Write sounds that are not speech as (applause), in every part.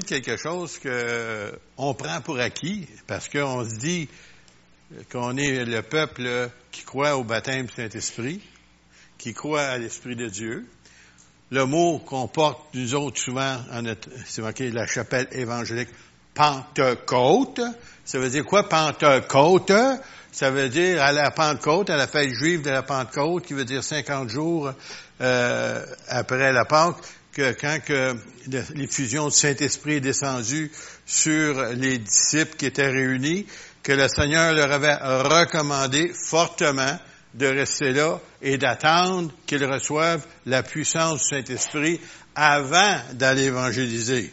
quelque chose que on prend pour acquis parce qu'on se dit qu'on est le peuple qui croit au baptême du Saint-Esprit, qui croit à l'Esprit de Dieu. Le mot qu'on porte, nous autres, souvent, c'est marqué la chapelle évangélique, Pentecôte. Ça veut dire quoi, Pentecôte? Ça veut dire à la Pentecôte, à la fête juive de la Pentecôte, qui veut dire 50 jours euh, après la Pâque que quand l'effusion du Saint-Esprit est descendue sur les disciples qui étaient réunis, que le Seigneur leur avait recommandé fortement de rester là et d'attendre qu'ils reçoivent la puissance du Saint-Esprit avant d'aller évangéliser.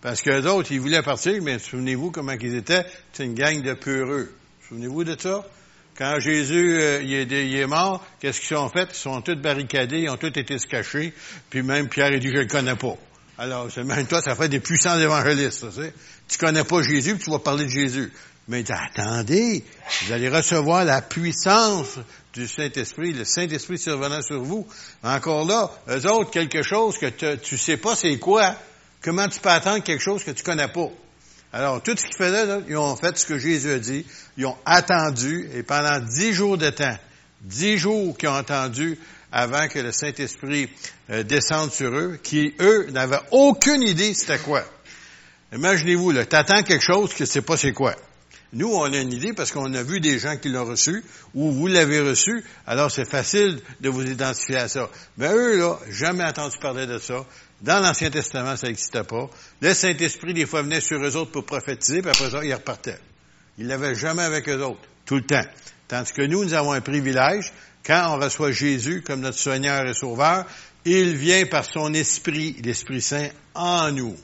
Parce que d'autres, ils voulaient partir, mais souvenez-vous comment ils étaient, c'est une gang de peureux. Souvenez-vous de ça? Quand Jésus euh, il, est, mort, qu'est-ce qu'ils ont fait? Ils sont tous barricadés, ils ont tous été se cacher, puis même Pierre a dit, je le connais pas. Alors, même toi, ça fait des puissants évangélistes, tu sais. Tu connais pas Jésus, puis tu vas parler de Jésus. Mais attendez, vous allez recevoir la puissance du Saint-Esprit, le Saint-Esprit survenant sur vous. Encore là, eux autres, quelque chose que tu sais pas c'est quoi. Comment tu peux attendre quelque chose que tu connais pas? Alors, tout ce qu'ils faisaient, ils ont fait ce que Jésus a dit. Ils ont attendu, et pendant dix jours de temps, dix jours qu'ils ont attendu avant que le Saint-Esprit euh, descende sur eux, qui, eux, n'avaient aucune idée c'était quoi. Imaginez-vous, là, t'attends quelque chose que tu sais pas c'est quoi. Nous, on a une idée parce qu'on a vu des gens qui l'ont reçu, ou vous l'avez reçu, alors c'est facile de vous identifier à ça. Mais eux, là, jamais entendu parler de ça. Dans l'Ancien Testament, ça n'existait pas. Le Saint-Esprit, des fois, venait sur eux autres pour prophétiser, puis après ça, ils repartaient. Ils l'avaient jamais avec eux autres, tout le temps. Tandis que nous, nous avons un privilège. Quand on reçoit Jésus comme notre Seigneur et Sauveur, il vient par son Esprit, l'Esprit Saint, en nous.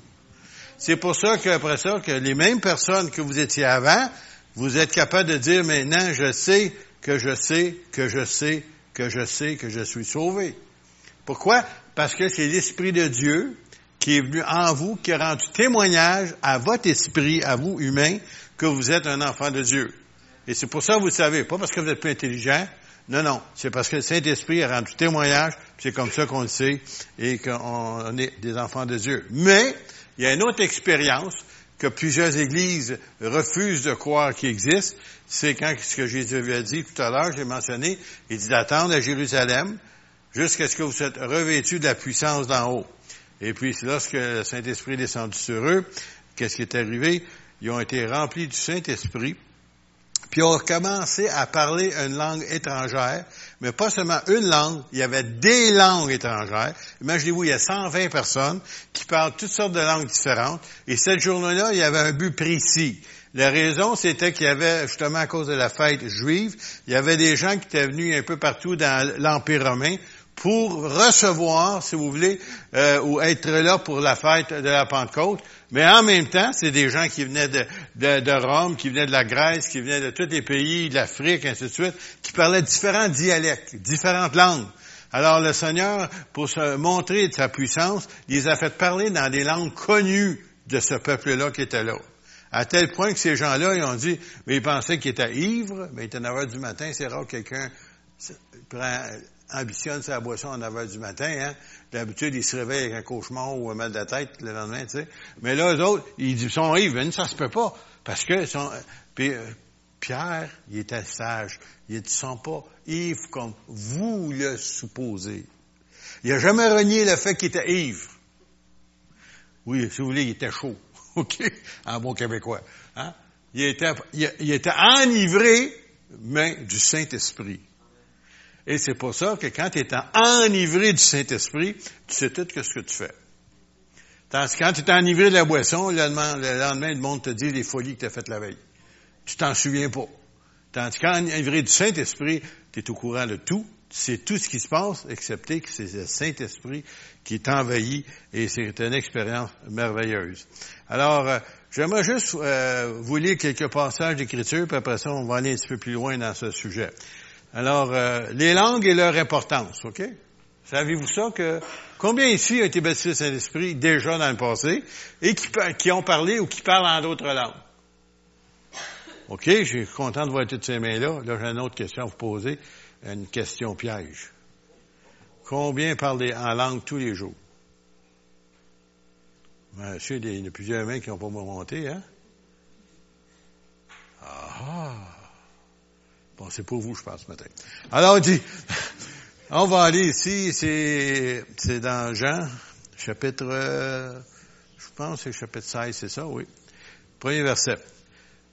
C'est pour ça qu'après ça, que les mêmes personnes que vous étiez avant, vous êtes capable de dire maintenant, je sais que je sais que je sais que je sais que je suis sauvé. Pourquoi? Parce que c'est l'Esprit de Dieu qui est venu en vous, qui a rendu témoignage à votre esprit, à vous, humain, que vous êtes un enfant de Dieu. Et c'est pour ça que vous le savez, pas parce que vous êtes plus intelligent, non, non, c'est parce que le Saint-Esprit a rendu témoignage, c'est comme ça qu'on le sait, et qu'on est des enfants de Dieu. Mais, il y a une autre expérience que plusieurs églises refusent de croire qui existe, c'est quand ce que Jésus avait dit tout à l'heure, j'ai mentionné, il dit d'attendre à Jérusalem jusqu'à ce que vous êtes revêtus de la puissance d'en haut. Et puis, lorsque le Saint-Esprit est descendu sur eux, qu'est-ce qui est arrivé? Ils ont été remplis du Saint-Esprit, puis ont commencé à parler une langue étrangère, mais pas seulement une langue, il y avait des langues étrangères. Imaginez-vous, il y a 120 personnes qui parlent toutes sortes de langues différentes, et cette journée-là, il y avait un but précis. La raison, c'était qu'il y avait, justement à cause de la fête juive, il y avait des gens qui étaient venus un peu partout dans l'Empire romain pour recevoir, si vous voulez, euh, ou être là pour la fête de la Pentecôte. Mais en même temps, c'est des gens qui venaient de, Rome, qui venaient de la Grèce, qui venaient de tous les pays, de l'Afrique, ainsi de suite, qui parlaient différents dialectes, différentes langues. Alors le Seigneur, pour se montrer de sa puissance, les a fait parler dans des langues connues de ce peuple-là qui était là. À tel point que ces gens-là, ils ont dit, mais ils pensaient qu'ils étaient ivres, mais il était 9 heures du matin, c'est rare que quelqu'un prend ambitionne sa boisson en 9 du matin. Hein? D'habitude, ils se réveillent avec un cauchemar ou un mal de tête le lendemain, tu sais. Mais là, eux autres, ils sont ivres. Ça se peut pas. Parce que puis, euh, Pierre, il était sage. Il ne sont pas ivres comme vous le supposez. Il n'a jamais renié le fait qu'il était ivre. Oui, si vous voulez, il était chaud. (laughs) OK? En bon québécois. Hein? Il, était, il était enivré, mais du Saint-Esprit. Et c'est pour ça que quand tu es enivré du Saint-Esprit, tu sais tout ce que tu fais. Tandis que quand tu es enivré de la boisson, le lendemain, le lendemain, le monde te dit les folies que tu as faites la veille. Tu t'en souviens pas. Tandis qu'en enivré du Saint-Esprit, tu es au courant de tout, tu sais tout ce qui se passe, excepté que c'est le Saint-Esprit qui t'envahit et c'est une expérience merveilleuse. Alors, euh, j'aimerais juste euh, vous lire quelques passages d'Écriture, puis après ça, on va aller un petit peu plus loin dans ce sujet. Alors, euh, les langues et leur importance, OK? Savez-vous ça que combien ici ont été baptisés Saint-Esprit déjà dans le passé et qui, ont parlé ou qui parlent en d'autres langues? OK, je suis content de voir toutes ces mains-là. Là, j'ai une autre question à vous poser, une question piège. Combien parlent en langue tous les jours? sais, il y a plusieurs mains qui n'ont pas monté, hein? Ah! Bon, c'est pour vous, je pense, ce matin. Alors, on dit, (laughs) on va aller ici, c'est, dans Jean, chapitre, euh, je pense c'est chapitre 16, c'est ça, oui. Premier verset.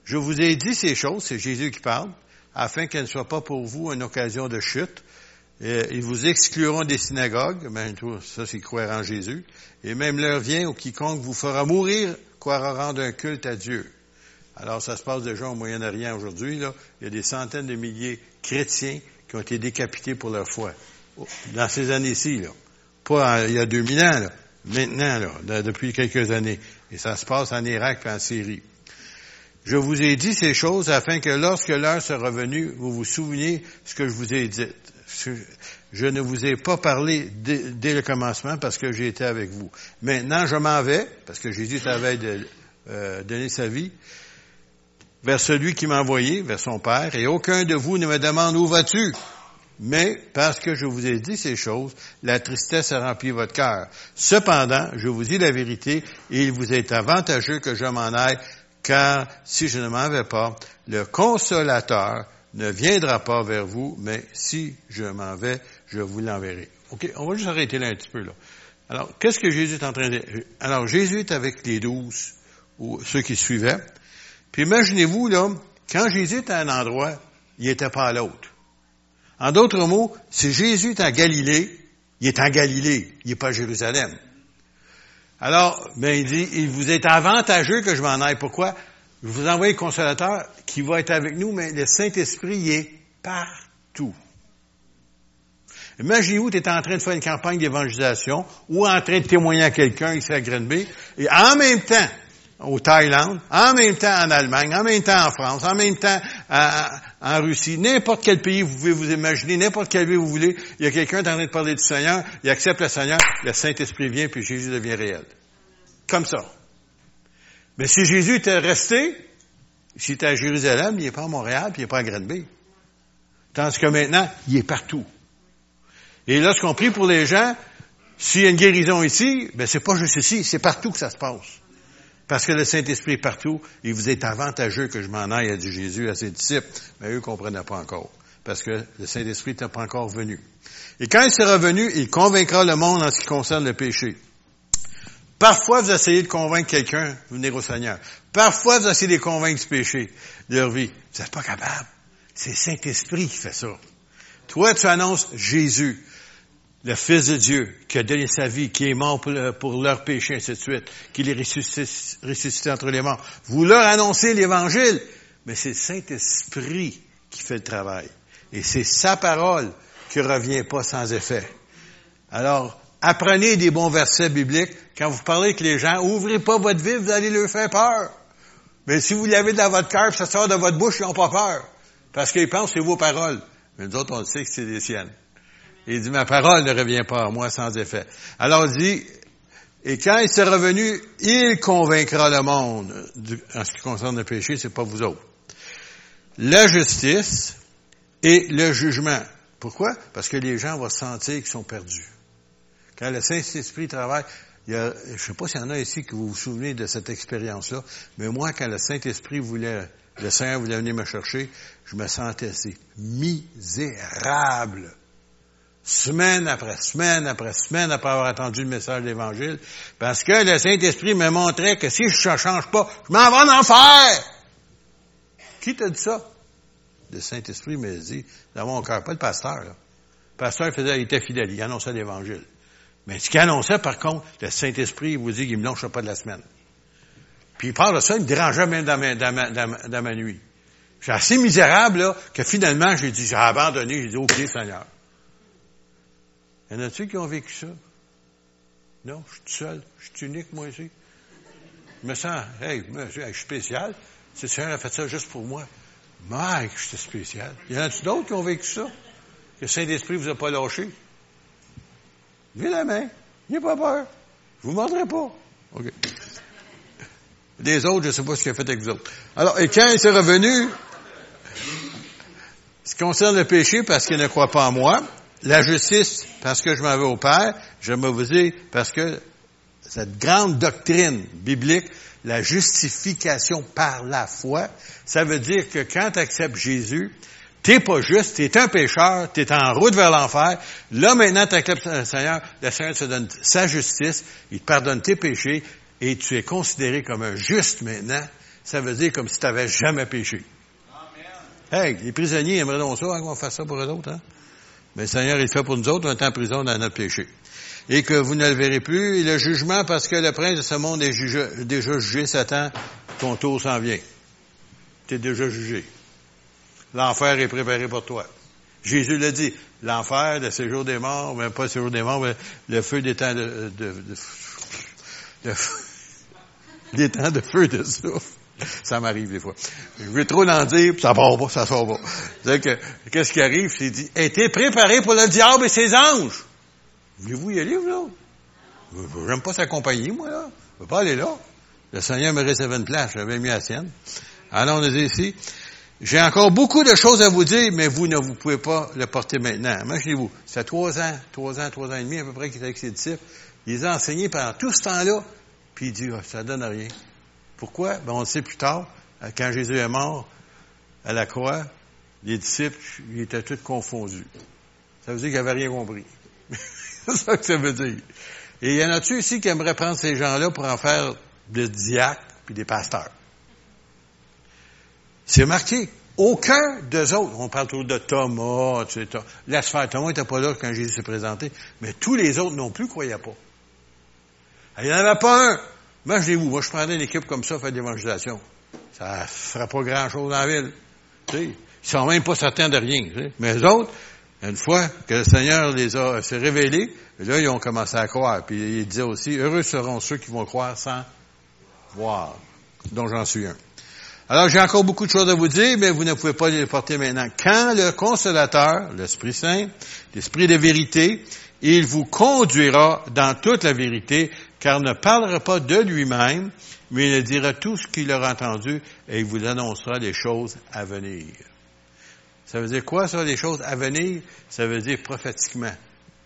Je vous ai dit ces choses, c'est Jésus qui parle, afin qu'elles ne soient pas pour vous une occasion de chute. Et ils vous excluront des synagogues, ben, ça c'est croire en Jésus, et même l'heure vient où quiconque vous fera mourir croira rendre un culte à Dieu. Alors ça se passe déjà au Moyen-Orient aujourd'hui. Il y a des centaines de milliers de chrétiens qui ont été décapités pour leur foi. Dans ces années-ci. Pas il y a 2000 ans. Maintenant, depuis quelques années. Et ça se passe en Irak et en Syrie. Je vous ai dit ces choses afin que lorsque l'heure sera venue, vous vous souveniez ce que je vous ai dit. Je ne vous ai pas parlé dès, le commencement parce que j'ai été avec vous. Maintenant, je m'en vais, parce que Jésus avait de, donné sa vie, vers celui qui m'a envoyé, vers son Père, et aucun de vous ne me demande où vas-tu. Mais parce que je vous ai dit ces choses, la tristesse a rempli votre cœur. Cependant, je vous dis la vérité, il vous est avantageux que je m'en aille, car si je ne m'en vais pas, le consolateur ne viendra pas vers vous, mais si je m'en vais, je vous l'enverrai. OK, on va juste arrêter là un petit peu, là. Alors, qu'est-ce que Jésus est en train de... Alors, Jésus est avec les douze, ou ceux qui suivaient. Puis imaginez-vous, là, quand Jésus est à un endroit, il n'était pas à l'autre. En d'autres mots, si Jésus est en Galilée, il est en Galilée, il n'est pas à Jérusalem. Alors, ben, il dit, il vous est avantageux que je m'en aille. Pourquoi? Je vous envoie le consolateur qui va être avec nous, mais le Saint-Esprit il est partout. Imaginez-vous, tu es en train de faire une campagne d'évangélisation ou en train de témoigner à quelqu'un ici à Grenby, et en même temps, au Thaïlande, en même temps en Allemagne, en même temps en France, en même temps en Russie, n'importe quel pays vous pouvez vous imaginer, n'importe quel pays vous voulez, il y a quelqu'un qui est en train de parler du Seigneur, il accepte le Seigneur, le Saint-Esprit vient, puis Jésus devient réel. Comme ça. Mais si Jésus était resté, s'il était à Jérusalem, il n'est pas à Montréal, puis il n'est pas à Granby. Tandis que maintenant, il est partout. Et lorsqu'on prie pour les gens, s'il y a une guérison ici, ben c'est pas juste ici, c'est partout que ça se passe. Parce que le Saint-Esprit est partout, il vous est avantageux que je m'en aille, a dit Jésus à ses disciples. Mais eux ne comprenaient pas encore. Parce que le Saint-Esprit n'était pas encore venu. Et quand il sera venu, il convaincra le monde en ce qui concerne le péché. Parfois, vous essayez de convaincre quelqu'un de venir au Seigneur. Parfois, vous essayez de convaincre du péché de leur vie. Vous n'êtes pas capable. C'est le Saint-Esprit qui fait ça. Toi, tu annonces Jésus le Fils de Dieu, qui a donné sa vie, qui est mort pour, leur péché, ainsi de suite, est ressuscité, entre les morts. Vous leur annoncez l'Évangile, mais c'est le Saint-Esprit qui fait le travail. Et c'est sa parole qui revient pas sans effet. Alors, apprenez des bons versets bibliques. Quand vous parlez avec les gens, ouvrez pas votre vie, vous allez leur faire peur. Mais si vous l'avez dans votre cœur, ça sort de votre bouche, ils n'ont pas peur. Parce qu'ils pensent que c'est vos paroles. Mais nous autres, on sait que c'est des siennes. Il dit, ma parole ne revient pas à moi sans effet. Alors il dit, et quand il sera revenu, il convaincra le monde. en ce qui concerne le péché, c'est pas vous autres. La justice et le jugement. Pourquoi? Parce que les gens vont sentir qu'ils sont perdus. Quand le Saint-Esprit travaille, il y a, je sais pas s'il y en a ici qui vous vous souvenez de cette expérience-là, mais moi, quand le Saint-Esprit voulait, le Seigneur voulait venir me chercher, je me sentais assez misérable semaine après semaine après semaine après avoir entendu le message de l'Évangile, parce que le Saint-Esprit me montrait que si je ne change pas, je m'en vais en enfer. Qui t'a dit ça? Le Saint-Esprit me dit dans mon cœur, pas le pasteur. Là. Le pasteur faisait, il était fidèle, il annonçait l'Évangile. Mais ce qu'il annonçait, par contre, le Saint-Esprit vous dit qu'il me lâche pas de la semaine. Puis il parle de ça, il me dérangeait même dans ma, nuit. J'ai assez misérable que finalement, j'ai dit, j'ai abandonné, j'ai dit, OK, Seigneur. Y en a-tu qui ont vécu ça? Non, je suis tout seul. Je suis unique, moi aussi. Je me sens, hey, je suis spécial. C'est Seigneur a fait ça juste pour moi. Mike, j'étais spécial. Y en a-tu d'autres qui ont vécu ça? Que Saint-Esprit vous a pas lâché? Levez la main. N'ayez pas peur. Je vous mordrai pas. OK. Les autres, je ne sais pas ce qu'il a fait avec vous autres. Alors, et quand il s'est revenu, ce qui concerne le péché, parce qu'il ne croit pas en moi, la justice, parce que je m'en vais au Père, je me vous dis, parce que cette grande doctrine biblique, la justification par la foi, ça veut dire que quand tu acceptes Jésus, t'es pas juste, t'es un pécheur, t'es en route vers l'enfer. Là, maintenant, tu acceptes le Seigneur, le Seigneur te donne sa justice, il te pardonne tes péchés, et tu es considéré comme un juste maintenant. Ça veut dire comme si tu n'avais jamais péché. Hey, les prisonniers aimeraient donc ça, hein, qu'on fasse ça pour eux autres, hein? Mais le Seigneur, il fait pour nous autres, on est en prison dans notre péché. Et que vous ne le verrez plus. Et le jugement, parce que le prince de ce monde est déjà jugé, Satan, ton tour s'en vient. Tu es déjà jugé. L'enfer est préparé pour toi. Jésus l'a dit, l'enfer, le séjour des morts, même pas le séjour des morts, mais le feu des temps de, de, de, des temps de feu de souffle. (laughs) Ça m'arrive des fois. Je vais trop l'en dire, puis ça part pas, ça sort pas. C'est que, qu'est-ce qui arrive? C'est dit, était préparé pour le diable et ses anges. Voulez-vous y aller, là? J'aime pas sa compagnie, moi, là. Je veux pas aller là. Le Seigneur me réservait une place, j'avais mis la sienne. Alors, on est ici. J'ai encore beaucoup de choses à vous dire, mais vous ne vous pouvez pas le porter maintenant. Imaginez-vous, c'est trois ans, trois ans, trois ans et demi à peu près qu'il était avec ses disciples. Il les a enseignés pendant tout ce temps-là, puis il dit, oh, ça donne rien. Pourquoi? Ben, on le sait plus tard, euh, quand Jésus est mort à la croix, les disciples, ils étaient tous confondus. Ça veut dire qu'ils n'avaient rien compris. (laughs) C'est ça que ça veut dire. Et il y en a-tu ici qui aimeraient prendre ces gens-là pour en faire des diacres puis des pasteurs? C'est marqué. Aucun d'eux autres, on parle toujours de Thomas. Laisse faire, Thomas n'était pas là quand Jésus s'est présenté, mais tous les autres non plus croyaient pas. Il n'y en avait pas un. Imaginez-vous, moi je prendrais une équipe comme ça, faire de l'évangélisation. Ça ne fera pas grand-chose dans la ville. Tu sais, ils sont même pas certains de rien. Mais les autres, une fois que le Seigneur les a s'est révélé, là, ils ont commencé à croire. Puis il disait aussi, heureux seront ceux qui vont croire sans voir, dont j'en suis un. Alors, j'ai encore beaucoup de choses à vous dire, mais vous ne pouvez pas les porter maintenant. Quand le consolateur, l'Esprit Saint, l'Esprit de vérité, il vous conduira dans toute la vérité, car il ne parlera pas de lui-même, mais il dira tout ce qu'il aura entendu et il vous annoncera les choses à venir. Ça veut dire quoi, ça, les choses à venir? Ça veut dire prophétiquement.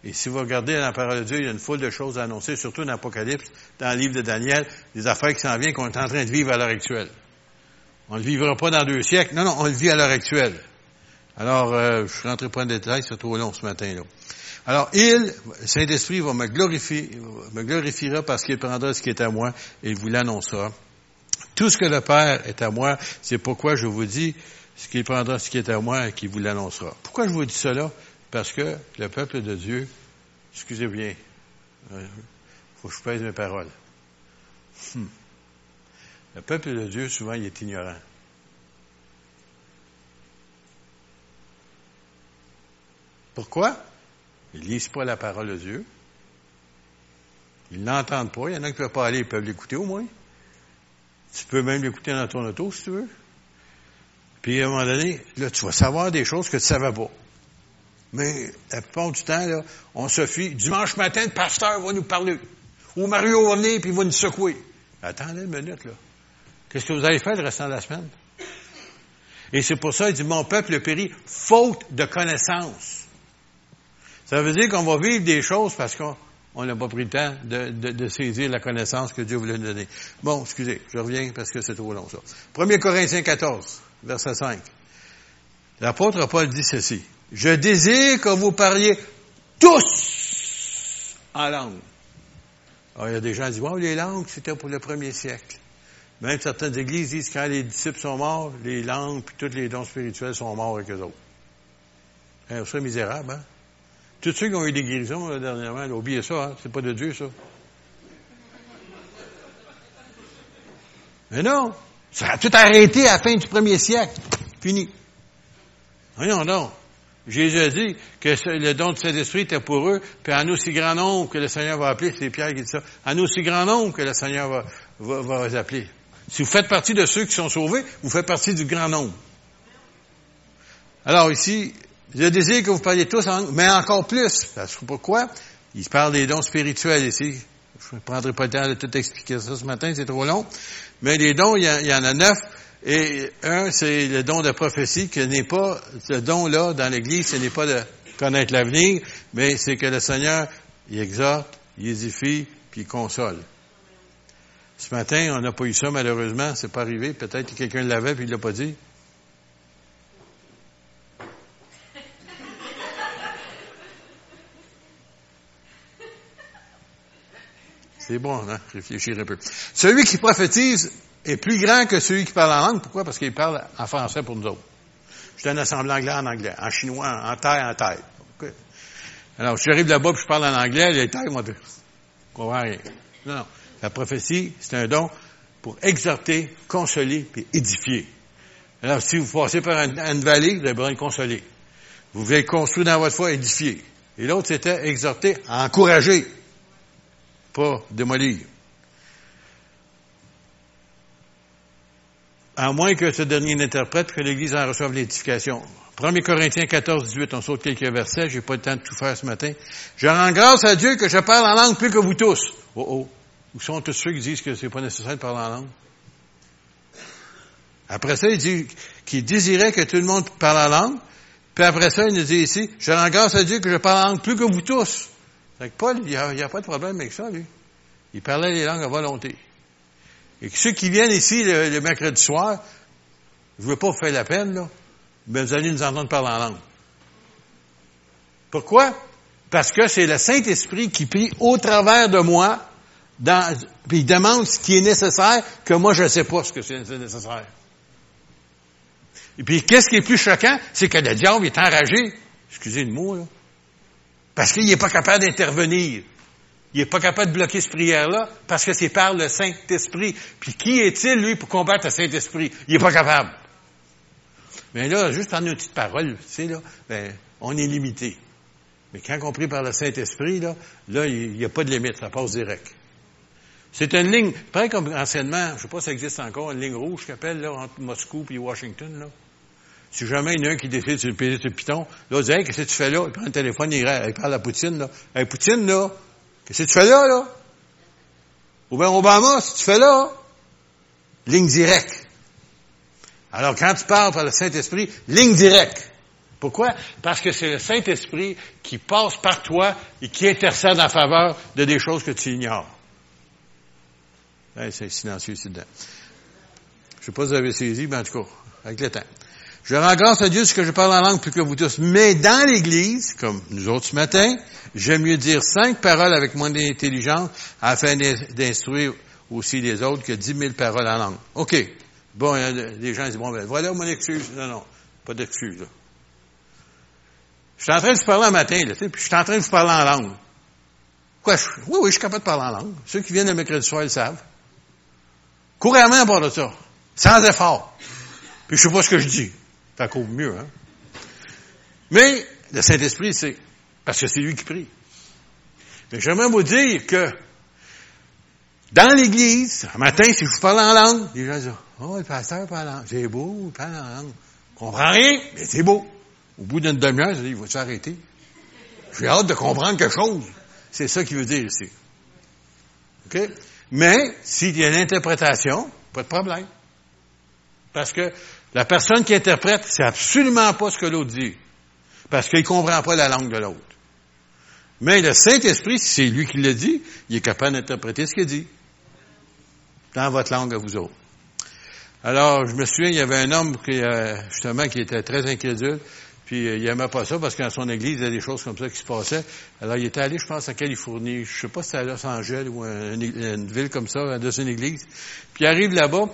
Et si vous regardez dans la parole de Dieu, il y a une foule de choses à annoncer, surtout dans l'Apocalypse, dans le livre de Daniel, des affaires qui s'en viennent qu'on est en train de vivre à l'heure actuelle. On ne le vivra pas dans deux siècles. Non, non, on le vit à l'heure actuelle. Alors, euh, je ne rentrerai pas en détail, c'est trop long ce matin-là. Alors, il, Saint-Esprit, va me glorifier, me glorifiera parce qu'il prendra ce qui est à moi et il vous l'annoncera. Tout ce que le Père est à moi, c'est pourquoi je vous dis ce qu'il prendra ce qui est à moi et qu'il vous l'annoncera. Pourquoi je vous dis cela? Parce que le peuple de Dieu, excusez bien, euh, faut que je pèse mes paroles. Hmm. Le peuple de Dieu, souvent, il est ignorant. Pourquoi? Ils lisent pas la parole de Dieu. Ils l'entendent pas. Il y en a qui ne peuvent pas aller, ils peuvent l'écouter au moins. Tu peux même l'écouter dans ton auto si tu veux. Puis à un moment donné, là, tu vas savoir des choses que tu ne savais pas. Mais la plupart du temps, là, on se fie. Dimanche matin, le pasteur va nous parler. Ou Mario va venir puis il va nous secouer. Attendez une minute, là. Qu'est-ce que vous allez faire le restant de la semaine? Et c'est pour ça, il dit, mon peuple périt faute de connaissance. Ça veut dire qu'on va vivre des choses parce qu'on n'a pas pris le temps de, saisir la connaissance que Dieu voulait nous donner. Bon, excusez, je reviens parce que c'est trop long ça. 1 Corinthiens 14, verset 5. L'apôtre Paul dit ceci. Je désire que vous parliez tous en langue. Alors, il y a des gens qui disent, wow, les langues, c'était pour le premier siècle. Même certaines églises disent quand les disciples sont morts, les langues puis tous les dons spirituels sont morts avec eux autres. C'est misérable, hein? Tous ceux qui ont eu des guérisons là, dernièrement, là, oubliez ça, hein? c'est pas de Dieu, ça. Mais non, ça a tout arrêté à la fin du premier siècle. Fini. Voyons non. Jésus a dit que le don de Saint-Esprit était pour eux, puis en aussi grand nombre que le Seigneur va appeler, c'est Pierre qui dit ça, en aussi grand nombre que le Seigneur va, va, va les appeler. Si vous faites partie de ceux qui sont sauvés, vous faites partie du grand nombre. Alors ici, je désire que vous parliez tous mais encore plus. Parce que pourquoi? Il parle des dons spirituels ici. Je ne prendrai pas le temps de tout expliquer ça ce matin, c'est trop long. Mais les dons, il y, en a neuf. Et un, c'est le don de prophétie, qui n'est pas, ce don-là, dans l'Église, ce n'est pas de connaître l'avenir, mais c'est que le Seigneur, il exhorte, il édifie, puis il console. Ce matin, on n'a pas eu ça, malheureusement. C'est pas arrivé. Peut-être que quelqu'un l'avait, puis il l'a pas dit. C'est bon, hein? Réfléchir un peu. Celui qui prophétise est plus grand que celui qui parle en langue. Pourquoi? Parce qu'il parle en français pour nous autres. Je donne assemblée anglais en anglais, en chinois, en taille en taille. Alors, si j'arrive là-bas et je parle en anglais, les tailles vont dire, comprends rien. Non, non. La prophétie, c'est un don pour exhorter, consoler et édifier. Alors, si vous passez par une, vallée, vous avez besoin de consoler. Vous voulez construire dans votre foi, édifier. Et l'autre, c'était exhorter, encourager pas démolir. À moins que ce dernier n'interprète que l'Église en reçoive l'édification. 1 Corinthiens 14, 18, on saute quelques versets, j'ai pas le temps de tout faire ce matin. Je rends grâce à Dieu que je parle en langue plus que vous tous. Oh oh. Où sont tous ceux qui disent que c'est pas nécessaire de parler en langue? Après ça, il dit qu'il désirait que tout le monde parle en langue. Puis après ça, il nous dit ici, je rends grâce à Dieu que je parle en langue plus que vous tous. Fait que Paul, il n'y a, pas de problème avec ça, lui. Il parlait les langues à volonté. Et que ceux qui viennent ici le, mercredi soir, je ne veux pas vous faire la peine, là, mais vous allez nous entendre parler en langue. Pourquoi? Parce que c'est le Saint-Esprit qui prie au travers de moi, dans, puis il demande ce qui est nécessaire, que moi je ne sais pas ce que c'est nécessaire. Et puis, qu'est-ce qui est plus choquant? C'est que le diable est enragé. Excusez le mot, là. Parce qu'il n'est pas capable d'intervenir. Il n'est pas capable de bloquer cette prière-là parce que c'est par le Saint-Esprit. Puis qui est-il, lui, pour combattre le Saint-Esprit? Il n'est pas capable. Mais là, juste en une petite parole, tu sais, là, ben, on est limité. Mais quand on prie par le Saint-Esprit, là, là, il n'y a pas de limite, ça passe direct. C'est une ligne, pareil comme anciennement, je ne sais pas si ça existe encore, une ligne rouge qu'on appelle, là, entre Moscou et Washington, là. Si jamais il y en a un qui décide de payer sur le piton, là, il dit, hey, qu'est-ce que tu fais là? Il prend le téléphone, il, il parle à Poutine, là. Hey, Poutine, là, qu'est-ce que tu fais là, là? Ou bien Obama, que tu fais là? Ligne directe. Alors, quand tu parles par le Saint-Esprit, ligne directe. Pourquoi? Parce que c'est le Saint-Esprit qui passe par toi et qui intercède en faveur de des choses que tu ignores. c'est silencieux ici dedans. Je sais pas si vous avez saisi, mais en tout cas, avec le temps. Je rends grâce à Dieu ce que je parle en langue plus que vous tous. Mais dans l'Église, comme nous autres ce matin, j'aime mieux dire cinq paroles avec moins d'intelligence afin d'instruire aussi les autres que dix mille paroles en langue. OK. Bon, les gens disent, bon, ben, voilà mon excuse. Non, non, pas d'excuse. Je suis en train de vous parler un matin, là, puis je suis en train de vous parler en langue. Quoi? oui, oui, je suis capable de parler en langue. Ceux qui viennent le mercredi soir, ils savent. Couramment à part de ça. Sans effort. Puis je sais pas ce que je dis. Fait qu'au mieux, hein. Mais le Saint-Esprit, c'est parce que c'est lui qui prie. Mais j'aimerais vous dire que dans l'Église, un matin, si je vous parle en langue, les gens disent Oh, le pasteur parle en langue. C'est beau, il parle en langue. Je comprends rien, mais c'est beau. Au bout d'une demi-heure, je dis, il va s'arrêter. J'ai hâte de comprendre quelque chose. C'est ça qu'il veut dire ici. OK? Mais, s'il y a une interprétation, pas de problème. Parce que la personne qui interprète, c'est absolument pas ce que l'autre dit. Parce qu'il ne comprend pas la langue de l'autre. Mais le Saint-Esprit, si c'est lui qui le dit, il est capable d'interpréter ce qu'il dit. Dans votre langue à vous autres. Alors, je me souviens, il y avait un homme qui, euh, justement, qui était très incrédule, puis euh, il n'aimait pas ça parce qu'en son église, il y a des choses comme ça qui se passaient. Alors, il était allé, je pense, à Californie, je sais pas si c'était à Los Angeles ou une, une ville comme ça, dans une église. Puis il arrive là-bas,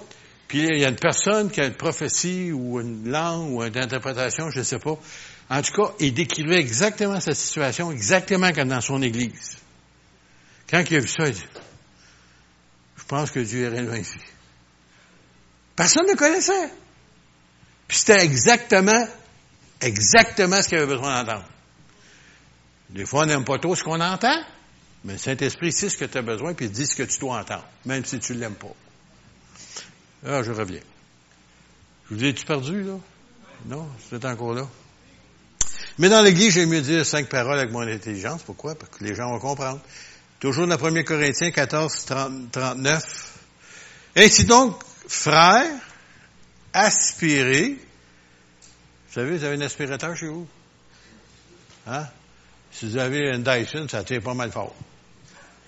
puis il y a une personne qui a une prophétie ou une langue ou une interprétation, je ne sais pas. En tout cas, il décrivait exactement sa situation, exactement comme dans son Église. Quand il a vu ça, il dit, je pense que Dieu est réellement ici. Personne ne connaissait. Puis c'était exactement, exactement ce qu'il avait besoin d'entendre. Des fois, on n'aime pas trop ce qu'on entend, mais le Saint-Esprit sait ce que tu as besoin, puis dit ce que tu dois entendre, même si tu ne l'aimes pas. Ah, je reviens. Je vous ai-tu perdu, là? Non, c'est encore là. Mais dans l'Église, j'ai mieux dire cinq paroles avec mon intelligence. Pourquoi? Parce que les gens vont comprendre. Toujours dans 1 Corinthiens 14, 39. Ainsi donc, frères, aspirez. Vous savez, vous avez un aspirateur chez vous? Hein? Si vous avez un Dyson, ça tire pas mal fort.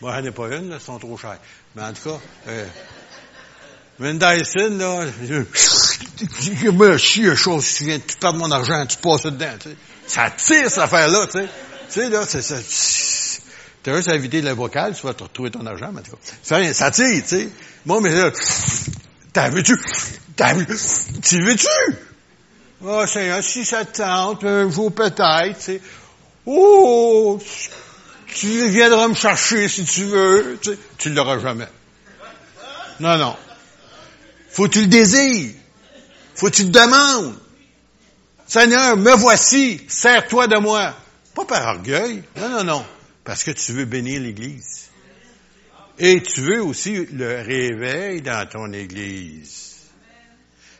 Moi, j'en ai pas une, là, elles sont trop chères. Mais en tout cas, euh, mais une Dyson, là, je me chie chose, tu viens, tu perds mon argent, tu passes dedans. Ça tire, cette affaire-là, tu sais. Tu sais, là, c'est ça. T'as juste à vider le bocal, tu vas te retrouver ton argent, mais tout. Ça, tire, tu sais. Moi, mais là, t'as vu-tu? T'as vu? Tu veux-tu? Oh, Seigneur, si ça te tente, un jour peut-être, tu sais. Oh, tu viendras me chercher si tu veux. Tu, sais, tu l'auras jamais. Non, non. Faut que tu le désires. Faut que tu le demandes. Seigneur, me voici, sers-toi de moi. Pas par orgueil. Non, non, non. Parce que tu veux bénir l'Église. Et tu veux aussi le réveil dans ton Église.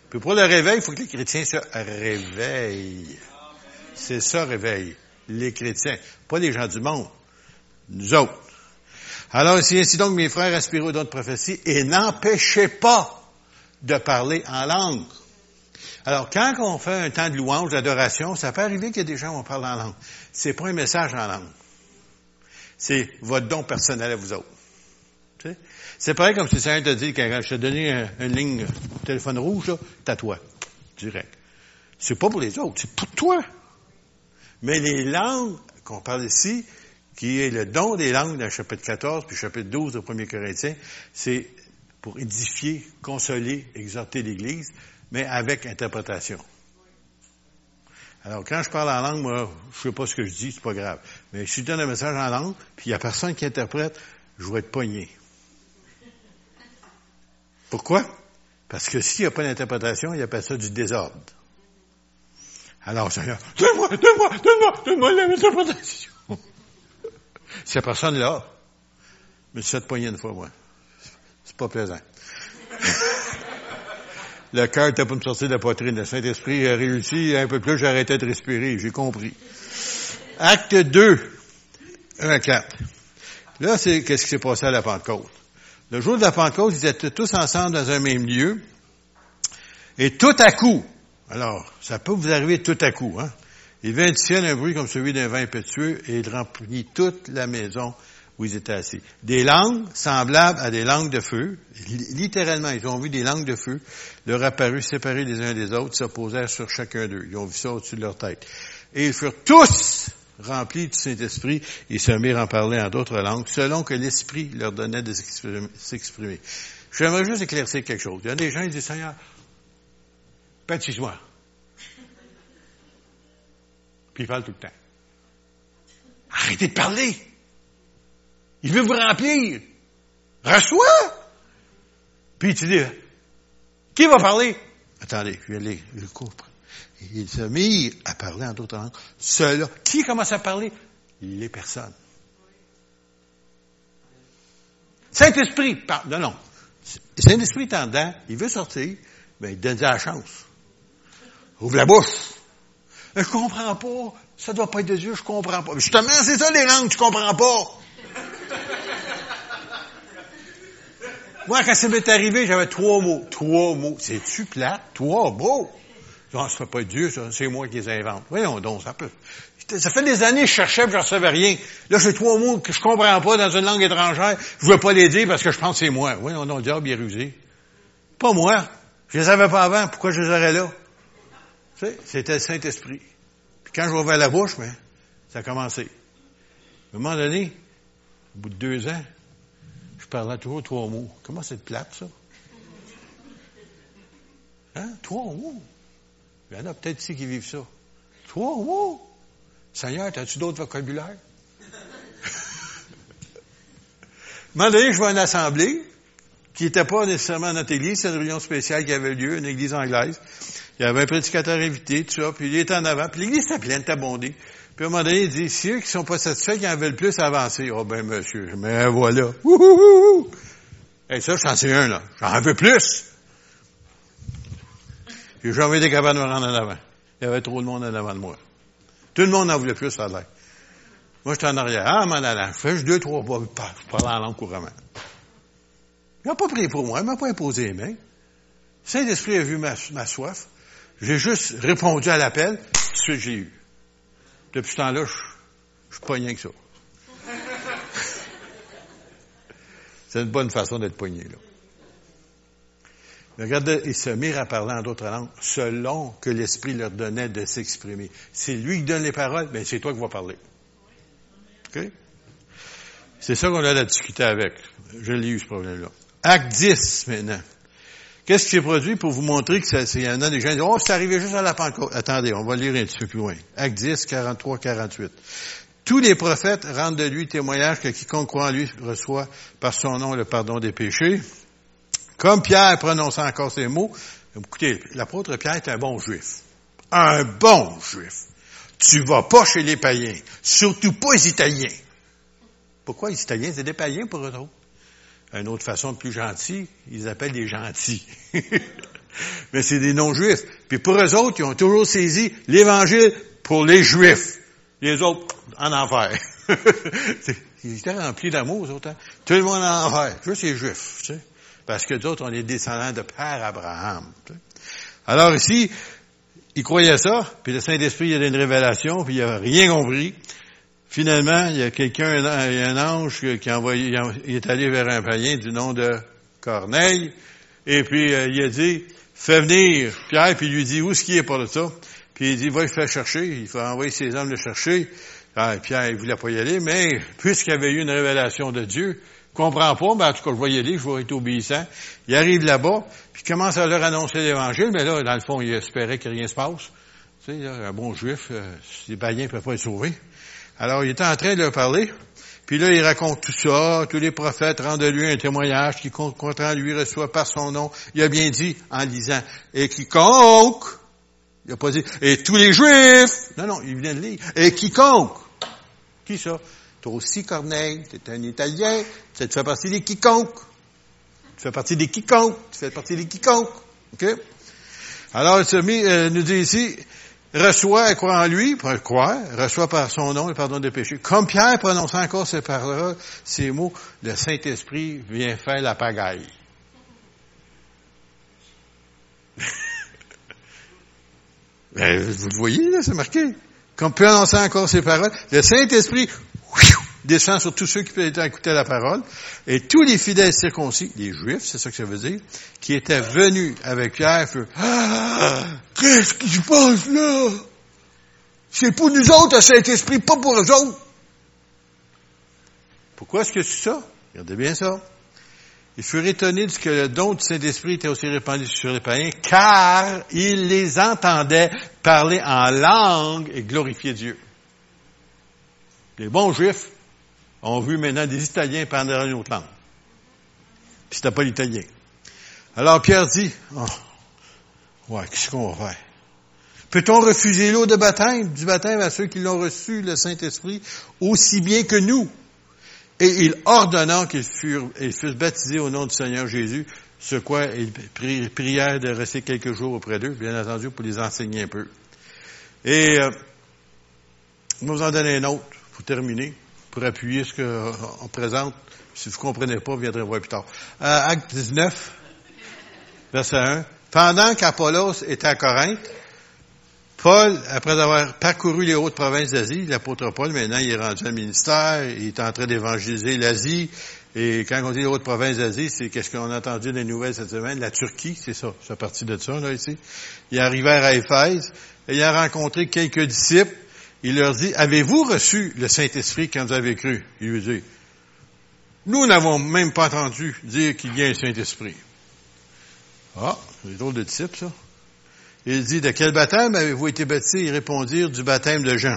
Puis pour le réveil, il faut que les chrétiens se réveillent. C'est ça, réveil. Les chrétiens. Pas les gens du monde. Nous autres. Alors, si ainsi donc, mes frères, aspirez d'autres prophéties et n'empêchez pas de parler en langue. Alors, quand on fait un temps de louange, d'adoration, ça peut arriver qu'il y a des gens qui vont parler en langue. C'est pas un message en langue. C'est votre don personnel à vous autres. C'est pareil comme si ça te dit, quand je te donnais une ligne téléphone rouge, t'as toi. Direct. C'est pas pour les autres, c'est pour toi. Mais les langues qu'on parle ici, qui est le don des langues dans le chapitre 14 puis chapitre 12 au 1er Corinthiens, c'est pour édifier, consoler, exhorter l'Église, mais avec interprétation. Alors, quand je parle en langue, moi, je sais pas ce que je dis, c'est pas grave. Mais si je donne un message en langue, puis il y a personne qui interprète, je vais être pogné. Pourquoi? Parce que s'il n'y a pas d'interprétation, il appelle ça du désordre. Alors, Seigneur, donne-moi, donne-moi, donne-moi, donne-moi l'interprétation. (laughs) S'il n'y a personne là, mais je suis fait une fois, moi pas plaisant. le cœur était pour me sortir de la poitrine. Le Saint-Esprit a réussi un peu plus, j'arrêtais de respirer, j'ai compris. Acte 2, 1 à 4. Là, c'est qu'est-ce qui s'est passé à la Pentecôte? Le jour de la Pentecôte, ils étaient tous ensemble dans un même lieu. Et tout à coup, alors, ça peut vous arriver tout à coup, hein? Il vint du ciel un bruit comme celui d'un vin impétueux et il remplit toute la maison où ils étaient assis. Des langues semblables à des langues de feu. Littéralement, ils ont vu des langues de feu leur apparu séparées les uns des autres, s'opposèrent sur chacun d'eux. Ils ont vu ça au-dessus de leur tête. Et ils furent tous remplis du Saint-Esprit et se mirent en parler en d'autres langues, selon que l'Esprit leur donnait de s'exprimer. J'aimerais juste éclaircir quelque chose. Il y a des gens qui disent, Seigneur, baptise-moi. Puis ils parlent tout le temps. Arrêtez de parler. Il veut vous remplir. Reçois! Puis tu dis, qui va parler? Attendez, je vais aller, je coupe. Il s'est mis à parler en d'autres langues. Cela, qui commence à parler? Les personnes. Saint-Esprit, parle. Non, non. Saint-Esprit est en dedans, il veut sortir, mais il donne la chance. Ouvre la bouche. Je comprends pas. Ça doit pas être de Dieu, je comprends pas. Justement, c'est ça les langues, tu comprends pas. Moi, quand ça m'est arrivé, j'avais trois mots. Trois mots. C'est-tu plate? Trois mots. Non, ça peut pas Dieu, ça. C'est moi qui les invente. Voyons donc, ça peut. Ça fait des années que je cherchais et je ne recevais rien. Là, j'ai trois mots que je comprends pas dans une langue étrangère. Je veux pas les dire parce que je pense que c'est moi. Voyons donc, le diable est rusé. Pas moi. Je les avais pas avant. Pourquoi je les aurais là? Tu sais, c'était le Saint-Esprit. Puis quand je ouvrais la bouche, mais, ça a commencé. À un moment donné, au bout de deux ans, je parlais toujours trois mots. Comment c'est de plate, ça? Hein? Trois mots? Il y en a peut-être ici qui vivent ça. Trois mots? Seigneur, as-tu d'autres vocabulaires? (laughs) moment je vois une assemblée qui n'était pas nécessairement notre église, c'est une réunion spéciale qui avait lieu, une église anglaise. Il y avait un prédicateur invité, tout ça, puis il était en avant, puis l'église était pleine, était bondée. Puis à un moment donné, il dit, si eux qui sont pas satisfaits, qui en veulent plus avancer. Oh ben monsieur, mais voilà. Et ça, j'en sais un, là. J'en veux plus. J'ai jamais été capable de me rendre en avant. Il y avait trop de monde en avant de moi. Tout le monde en voulait plus, ça l'air. Moi, j'étais en arrière. Ah, m'en allant. Je fais deux, trois pas. Je parlais en langue couramment. Il n'a pas pris pour moi. Il m'a pas imposé les mains. Saint-Esprit a vu ma, ma soif. J'ai juste répondu à l'appel. Ce que j'ai eu. Depuis ce temps-là, je, suis rien que ça. (laughs) C'est une bonne façon d'être poigné, là. Mais regardez, ils se mirent à parler en d'autres langues selon que l'Esprit leur donnait de s'exprimer. C'est lui qui donne les paroles, mais c'est toi qui vas parler. OK? C'est ça qu'on a à discuter avec. Je l'ai eu, ce problème-là. Acte 10, maintenant. Qu'est-ce qui s'est produit pour vous montrer que il y en a des gens qui disent, oh, c'est arrivé juste à la Pentecôte. Attendez, on va lire un petit peu plus loin. Acte 10, 43, 48. Tous les prophètes rendent de lui témoignage que quiconque croit en lui reçoit par son nom le pardon des péchés. Comme Pierre prononçait encore ces mots, écoutez, l'apôtre Pierre est un bon juif. Un bon juif. Tu vas pas chez les païens. Surtout pas les Italiens. Pourquoi les Italiens? C'est des païens pour eux autres? Une autre façon plus gentille, ils appellent des gentils. (laughs) Mais c'est des non-juifs. Puis pour eux autres, ils ont toujours saisi l'évangile pour les juifs. Les autres, en enfer. (laughs) ils étaient remplis d'amour, autres. Hein. Tout le monde en enfer. Juste les juifs. Tu sais. Parce que d'autres, on est descendants de Père Abraham. Alors ici, il croyait ça, puis le Saint-Esprit, il a une révélation, puis il n'a rien compris. Finalement, il y a quelqu'un, un ange qui a envoyé, il est allé vers un païen du nom de Corneille, et puis euh, il a dit, fais venir Pierre, puis il lui dit, où est-ce qu'il est pour ça? Puis il dit, va le faire chercher, il faut envoyer ses hommes le chercher. Ah, Pierre, il voulait pas y aller, mais puisqu'il y avait eu une révélation de Dieu, comprend pas, ben, en tout cas, je vais y aller, je vais être obéissant. Il arrive là-bas, puis il commence à leur annoncer l'Évangile, mais là, dans le fond, il espérait que rien se passe. Tu sais, un bon juif, euh, les païens ne peuvent pas être sauvés. Alors, il était en train de leur parler, puis là, il raconte tout ça, tous les prophètes rendent de lui un témoignage, qui contre lui reçoit par son nom. Il a bien dit, en lisant, et quiconque, il n'a pas dit, et tous les juifs, non, non, il vient de lire, et quiconque, qui ça? Toi aussi, Corneille, tu es un Italien, tu fais partie des quiconques. Tu fais partie des quiconques. Tu fais partie des quiconques. OK? Alors, il se euh, nous dit ici, reçoit et croit en lui, pour croire, reçoit par son nom le pardon des péchés. Comme Pierre prononce encore ces paroles, ces mots, le Saint-Esprit vient faire la pagaille. (laughs) ben, vous le voyez, là, c'est marqué. Comme Pierre prononçant encore ces paroles, le Saint-Esprit descend sur tous ceux qui écouter la parole, et tous les fidèles circoncis, les Juifs, c'est ça que ça veut dire, qui étaient venus avec Pierre, furent, ah, qu'est-ce qui se passe là? C'est pour nous autres, le Saint-Esprit, pas pour eux autres. Pourquoi est-ce que c'est ça? Regardez bien ça. Ils furent étonnés de ce que le don du Saint-Esprit était aussi répandu sur les païens, car ils les entendaient parler en langue et glorifier Dieu. Les bons juifs ont vu maintenant des Italiens parler une autre langue. Puis c'était pas l'italien. Alors Pierre dit, oh, ouais, qu'est-ce qu'on va faire? Peut-on refuser l'eau de baptême, du baptême à ceux qui l'ont reçu, le Saint-Esprit, aussi bien que nous? Et il ordonna qu'ils fussent baptisés au nom du Seigneur Jésus, ce quoi ils prièrent de rester quelques jours auprès d'eux, bien entendu, pour les enseigner un peu. Et euh, nous en donner un autre pour terminer, pour appuyer ce qu'on présente. Si vous ne comprenez pas, vous viendrez voir plus tard. Euh, acte 19, verset 1. Pendant qu'Apollos était à Corinthe, Paul, après avoir parcouru les hautes provinces d'Asie, l'apôtre Paul, maintenant, il est rendu un ministère, il est en train d'évangéliser l'Asie, et quand on dit les hautes provinces d'Asie, c'est qu'est-ce qu'on a entendu des nouvelles cette semaine? La Turquie, c'est ça, c'est partie de ça, là, ici. Il est arrivé à Éphèse, et il a rencontré quelques disciples, il leur dit, avez-vous reçu le Saint-Esprit quand vous avez cru? Il lui dit, nous n'avons même pas entendu dire qu'il y a un Saint-Esprit. Ah, c'est drôle de type, ça. Il dit, de quel baptême avez-vous été baptisé? Ils répondirent, du baptême de Jean.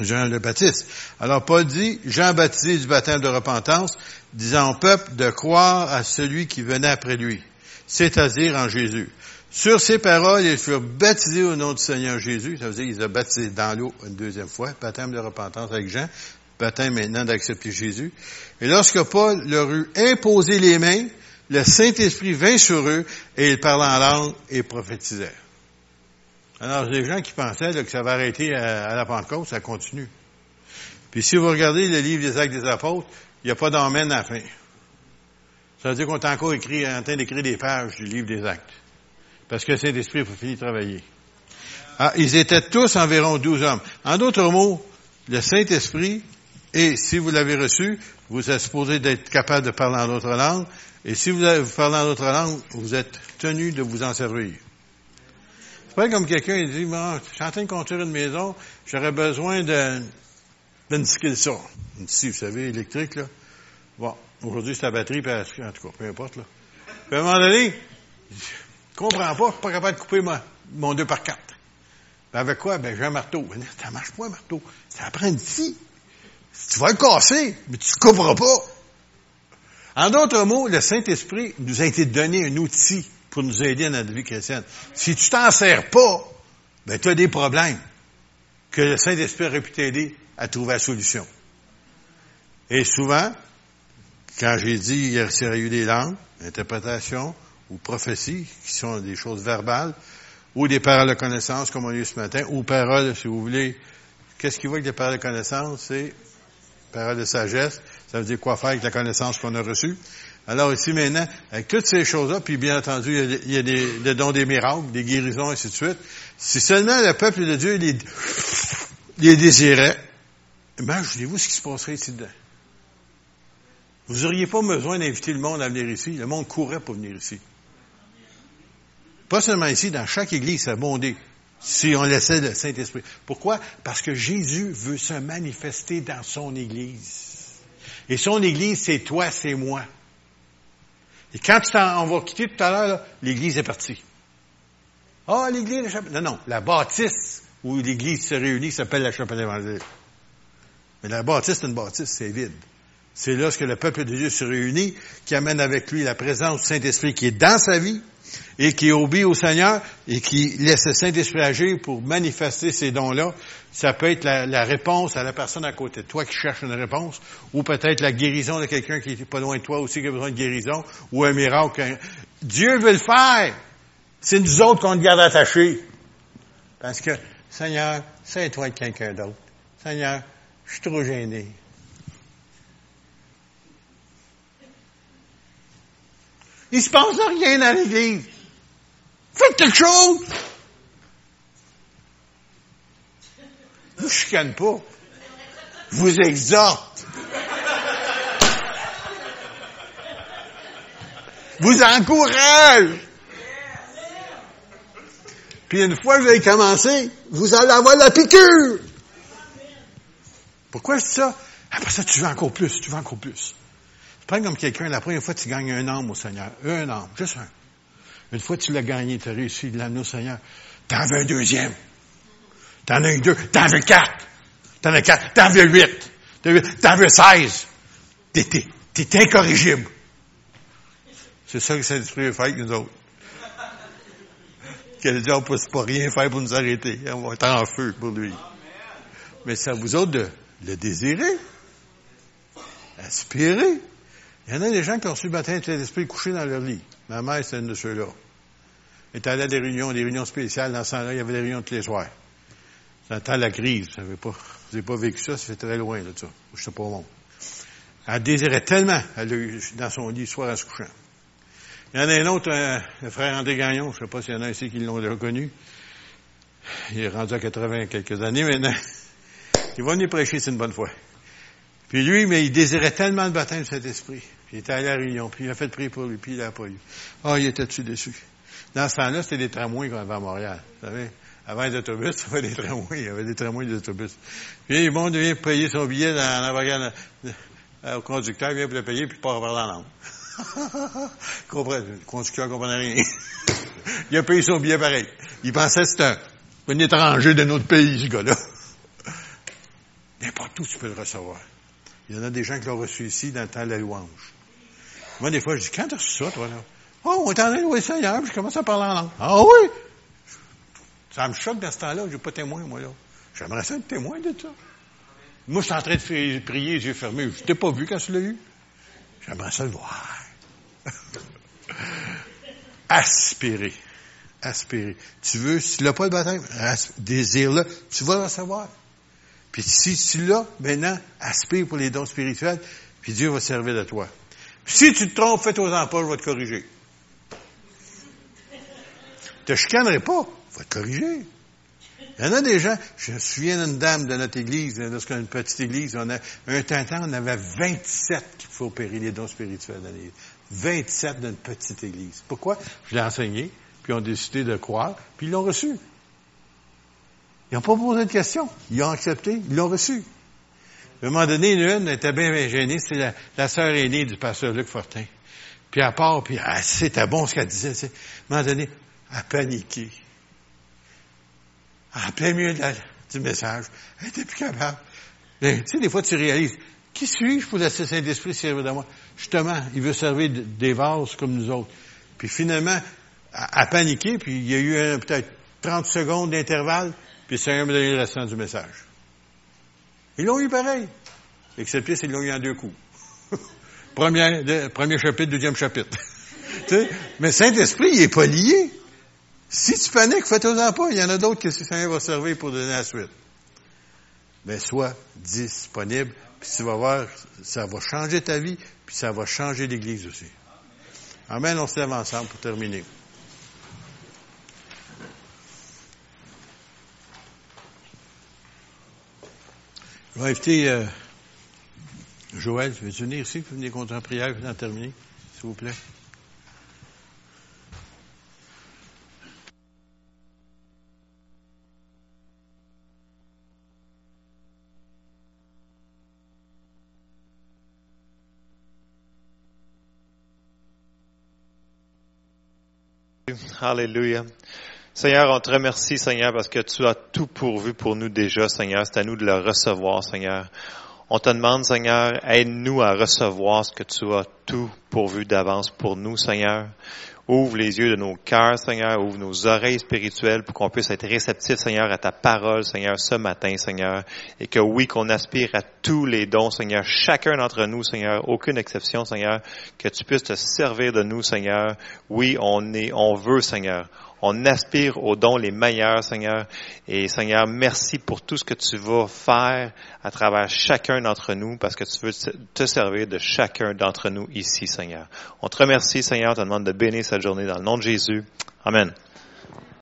Jean le Baptiste. Alors Paul dit, Jean baptisé du baptême de repentance, disant au peuple de croire à celui qui venait après lui, c'est-à-dire en Jésus. Sur ces paroles, ils furent baptisés au nom du Seigneur Jésus. Ça veut dire qu'ils ont baptisé dans l'eau une deuxième fois, baptême de repentance avec Jean, baptême maintenant d'accepter Jésus. Et lorsque Paul leur eut imposé les mains, le Saint-Esprit vint sur eux et ils parlaient en langue et prophétisèrent. Alors, les gens qui pensaient que ça va arrêter à, la Pentecôte, ça continue. Puis si vous regardez le livre des Actes des Apôtres, il n'y a pas d'emmène à la fin. Ça veut dire qu'on est encore écrit, en train d'écrire des pages du livre des Actes. Parce que Saint-Esprit a fini de travailler. Ah, ils étaient tous environ douze hommes. En d'autres mots, le Saint-Esprit Et si vous l'avez reçu, vous êtes supposé d'être capable de parler en d'autres langues. Et si vous, vous parlez en d'autres langues, vous êtes tenu de vous en servir. C'est pas comme quelqu'un qui dit, bon, je suis en train de construire une maison, j'aurais besoin d'une ça. Une scie, vous savez, électrique, là. Bon, aujourd'hui, c'est la batterie, parce que, en tout cas, peu importe, là. Puis à un moment donné, comprends pas, je suis pas capable de couper mon 2 par 4. Ben avec quoi? Ben j'ai un marteau. Ben, ça marche pas un marteau. Ça prend scie. Tu vas le casser, mais tu ne couperas pas. En d'autres mots, le Saint-Esprit nous a été donné un outil pour nous aider dans notre vie chrétienne. Si tu t'en sers pas, ben tu as des problèmes que le Saint-Esprit aurait pu t'aider à trouver la solution. Et souvent, quand j'ai dit il y a eu des langues, interprétation ou prophétie, qui sont des choses verbales, ou des paroles de connaissance, comme on a eu ce matin, ou paroles, si vous voulez, qu'est-ce qui va avec des paroles de connaissance? C'est paroles de sagesse. Ça veut dire quoi faire avec la connaissance qu'on a reçue. Alors ici maintenant, avec toutes ces choses-là, puis bien entendu, il y a, des, dons des miracles, des guérisons, ainsi de suite. Si seulement le peuple de Dieu les, désirait, imaginez-vous ce qui se passerait ici dedans. Vous n'auriez pas besoin d'inviter le monde à venir ici. Le monde courrait pour venir ici. Pas seulement ici, dans chaque église, ça bondé. Si on laissait le Saint-Esprit. Pourquoi? Parce que Jésus veut se manifester dans son église. Et son église, c'est toi, c'est moi. Et quand on va quitter tout à l'heure, l'église est partie. Ah, l'église, la chapelle. Non, non, la bâtisse où l'église se réunit s'appelle la chapelle évangélique. Mais la bâtisse, c'est une bâtisse, c'est vide. C'est lorsque le peuple de Dieu se réunit, qui amène avec lui la présence du Saint-Esprit qui est dans sa vie, et qui obéit au Seigneur et qui laisse le Saint-Esprit agir pour manifester ces dons-là, ça peut être la, réponse à la personne à côté de toi qui cherche une réponse, ou peut-être la guérison de quelqu'un qui est pas loin de toi aussi qui a besoin de guérison, ou un miracle. Dieu veut le faire. C'est nous autres qu'on le garde attaché. Parce que, Seigneur, c'est toi de quelqu'un d'autre. Seigneur, je suis trop gêné. Il se passe rien dans l'église. Faites quelque chose! Vous chicane pas. Vous exhorte. vous encourage. Puis une fois que vous avez commencé, vous allez avoir la piqûre. Pourquoi dis ça? Après ça, tu veux encore plus, tu veux encore plus. Pas comme quelqu'un, la première fois, tu gagnes un âme au Seigneur. Un âme, juste un. Une fois que tu l'as gagné, tu as réussi de l'amener au Seigneur, t'en veux un deuxième. T'en as eu deux, t'en veux quatre. T'en as quatre, t'en veux huit. T'en veux seize. T'es, t'es, incorrigible. C'est ça que Saint-Esprit fait avec nous autres. Quel diable ne pas rien faire pour nous arrêter. On va être en feu pour lui. Mais c'est à vous autres de le désirer. Aspirer. Il y en a des gens qui ont reçu le baptême de l'Esprit couché dans leur lit. Ma mère, c'est une de ceux-là. Elle est allée à des réunions, des réunions spéciales. Dans ce temps-là, il y avait des réunions tous les soirs. Dans la crise. Vous n'avez pas, pas vécu ça, ça fait très loin de ça. Je sais pas au monde. Elle désirait tellement, dans son lit soir en se couchant. Il y en a un autre, euh, le frère André Gagnon, je ne sais pas s'il y en a ici qui l'ont reconnu. Il est rendu à 80 quelques années maintenant. Il va venir prêcher, c'est une bonne fois. Puis lui, mais il désirait tellement le baptême de cet esprit. Puis il était à la réunion, puis il a fait prier pour lui, puis il l'a pas eu. Ah, il était dessus dessus. Dans ce temps-là, c'était des tramways qu'on avait à Montréal. Vous savez? Avant les autobus, (laughs) il y avait des tramways. Il y avait des tramways des autobus. Puis le monde vient payer son billet dans la bagage au conducteur, il vient pour le payer, puis il part vers la langue. (laughs) le conducteur ne comprenait rien. (laughs) il a payé son billet pareil. Il pensait que c'était un, un étranger de notre pays, ce gars-là. N'importe où tu peux le recevoir. Il y en a des gens qui l'ont reçu ici dans le temps de la louange. Moi, des fois, je dis, quand t'as reçu ça, toi, là? Oh, on est en train de louer le puis je commence à parler en langue. Ah oui? Ça me choque dans ce temps-là, j'ai pas témoin, moi, là. J'aimerais ça être témoin de ça. Moi, je suis en train de prier, les yeux fermés. Je t'ai pas vu quand tu l'as eu. J'aimerais ça le voir. (laughs) Aspirer. Aspirer. Tu veux, si tu n'as pas le baptême, désire-le, tu vas le recevoir. Puis si tu l'as, maintenant, aspire pour les dons spirituels, puis Dieu va servir de toi. Si tu te trompes, fais-toi-en pas, je vais te corriger. te chicanerai pas, je vais te corriger. Il y en a des gens, je me souviens d'une dame de notre église, lorsqu'on a une petite église, on a, un temps, on avait 27 qu'il faut opérer les dons spirituels dans l'église. 27 d'une petite église. Pourquoi? Je l'ai enseigné, puis ils ont décidé de croire, puis ils l'ont reçu. Ils n'ont pas posé de questions. Ils ont accepté, ils l'ont reçu. À un moment donné, une était bien, gênée, c'est la, la sœur aînée du pasteur Luc Fortin. Puis à part, puis ah, c'était bon ce qu'elle disait. À un moment donné, elle a paniqué. En plein milieu du message, elle n'était plus capable. tu sais, des fois, tu réalises, qui suis-je pour laisser Saint-Esprit servir de moi? Justement, il veut servir des vases comme nous autres. Puis finalement, elle a paniqué, puis il y a eu peut-être 30 secondes d'intervalle, puis le Seigneur m'a donné le restant du message. Ils l'ont eu pareil. Excepté s'ils l'ont eu en deux coups. (laughs) premier, chapitre, deuxième chapitre. (laughs) mais Saint-Esprit, il est pas lié. Si tu paniques, fais-toi-en pas. Il y en a d'autres que le Seigneur va servir pour donner la suite. Mais sois disponible, puis tu vas voir, ça va changer ta vie, puis ça va changer l'Église aussi. Amen, on se lève ensemble pour terminer. Vais inviter euh, Joël, veux tu venir ici, venir contre en prière, en terminer, s'il vous plaît. Alléluia. Seigneur, on te remercie, Seigneur, parce que tu as tout pourvu pour nous déjà, Seigneur. C'est à nous de le recevoir, Seigneur. On te demande, Seigneur, aide-nous à recevoir ce que tu as tout pourvu d'avance pour nous, Seigneur. Ouvre les yeux de nos cœurs, Seigneur. Ouvre nos oreilles spirituelles pour qu'on puisse être réceptifs, Seigneur, à ta parole, Seigneur, ce matin, Seigneur. Et que oui, qu'on aspire à tous les dons, Seigneur. Chacun d'entre nous, Seigneur. Aucune exception, Seigneur. Que tu puisses te servir de nous, Seigneur. Oui, on est, on veut, Seigneur. On aspire aux dons les meilleurs, Seigneur. Et Seigneur, merci pour tout ce que tu vas faire à travers chacun d'entre nous, parce que tu veux te servir de chacun d'entre nous ici, Seigneur. On te remercie, Seigneur. On te demande de bénir cette journée dans le nom de Jésus. Amen.